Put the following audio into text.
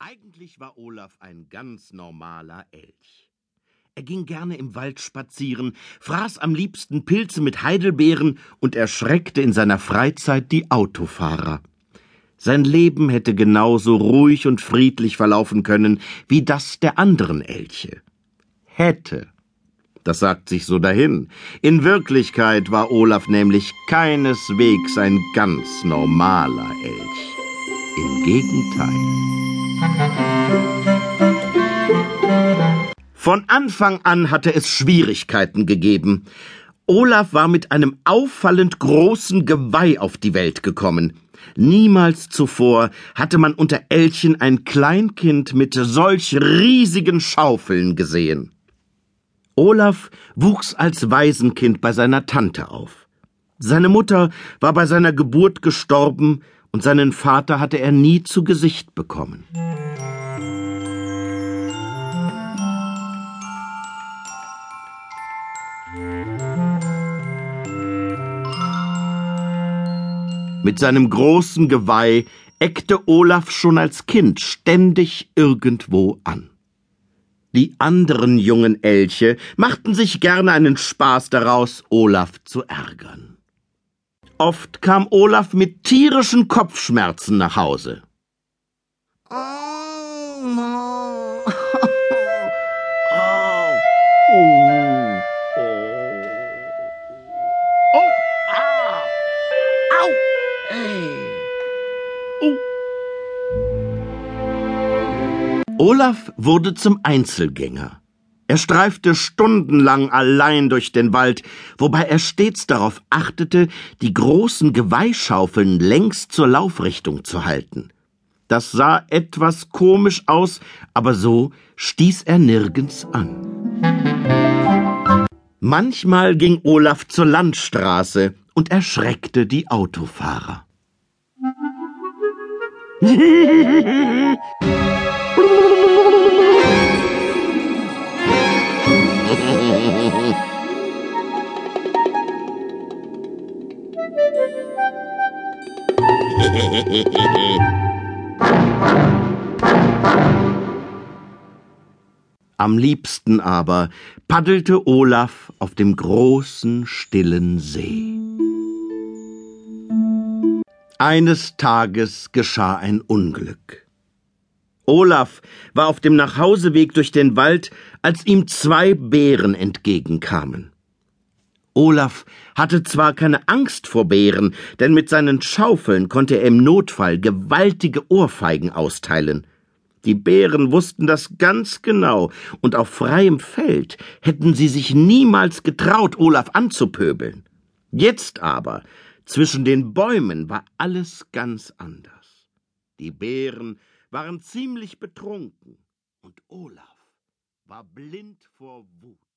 Eigentlich war Olaf ein ganz normaler Elch. Er ging gerne im Wald spazieren, fraß am liebsten Pilze mit Heidelbeeren und erschreckte in seiner Freizeit die Autofahrer. Sein Leben hätte genauso ruhig und friedlich verlaufen können wie das der anderen Elche. Hätte. Das sagt sich so dahin. In Wirklichkeit war Olaf nämlich keineswegs ein ganz normaler Elch. Im Gegenteil. Von Anfang an hatte es Schwierigkeiten gegeben. Olaf war mit einem auffallend großen Geweih auf die Welt gekommen. Niemals zuvor hatte man unter Elchen ein Kleinkind mit solch riesigen Schaufeln gesehen. Olaf wuchs als Waisenkind bei seiner Tante auf. Seine Mutter war bei seiner Geburt gestorben, und seinen Vater hatte er nie zu Gesicht bekommen. Mit seinem großen Geweih eckte Olaf schon als Kind ständig irgendwo an. Die anderen jungen Elche machten sich gerne einen Spaß daraus, Olaf zu ärgern. Oft kam Olaf mit tierischen Kopfschmerzen nach Hause. Olaf wurde zum Einzelgänger. Er streifte stundenlang allein durch den Wald, wobei er stets darauf achtete, die großen Geweihschaufeln längs zur Laufrichtung zu halten. Das sah etwas komisch aus, aber so stieß er nirgends an. Manchmal ging Olaf zur Landstraße und erschreckte die Autofahrer. Am liebsten aber paddelte Olaf auf dem großen, stillen See. Eines Tages geschah ein Unglück. Olaf war auf dem Nachhauseweg durch den Wald, als ihm zwei Bären entgegenkamen. Olaf hatte zwar keine Angst vor Bären, denn mit seinen Schaufeln konnte er im Notfall gewaltige Ohrfeigen austeilen. Die Bären wussten das ganz genau, und auf freiem Feld hätten sie sich niemals getraut, Olaf anzupöbeln. Jetzt aber, zwischen den Bäumen, war alles ganz anders. Die Bären waren ziemlich betrunken, und Olaf war blind vor Wut.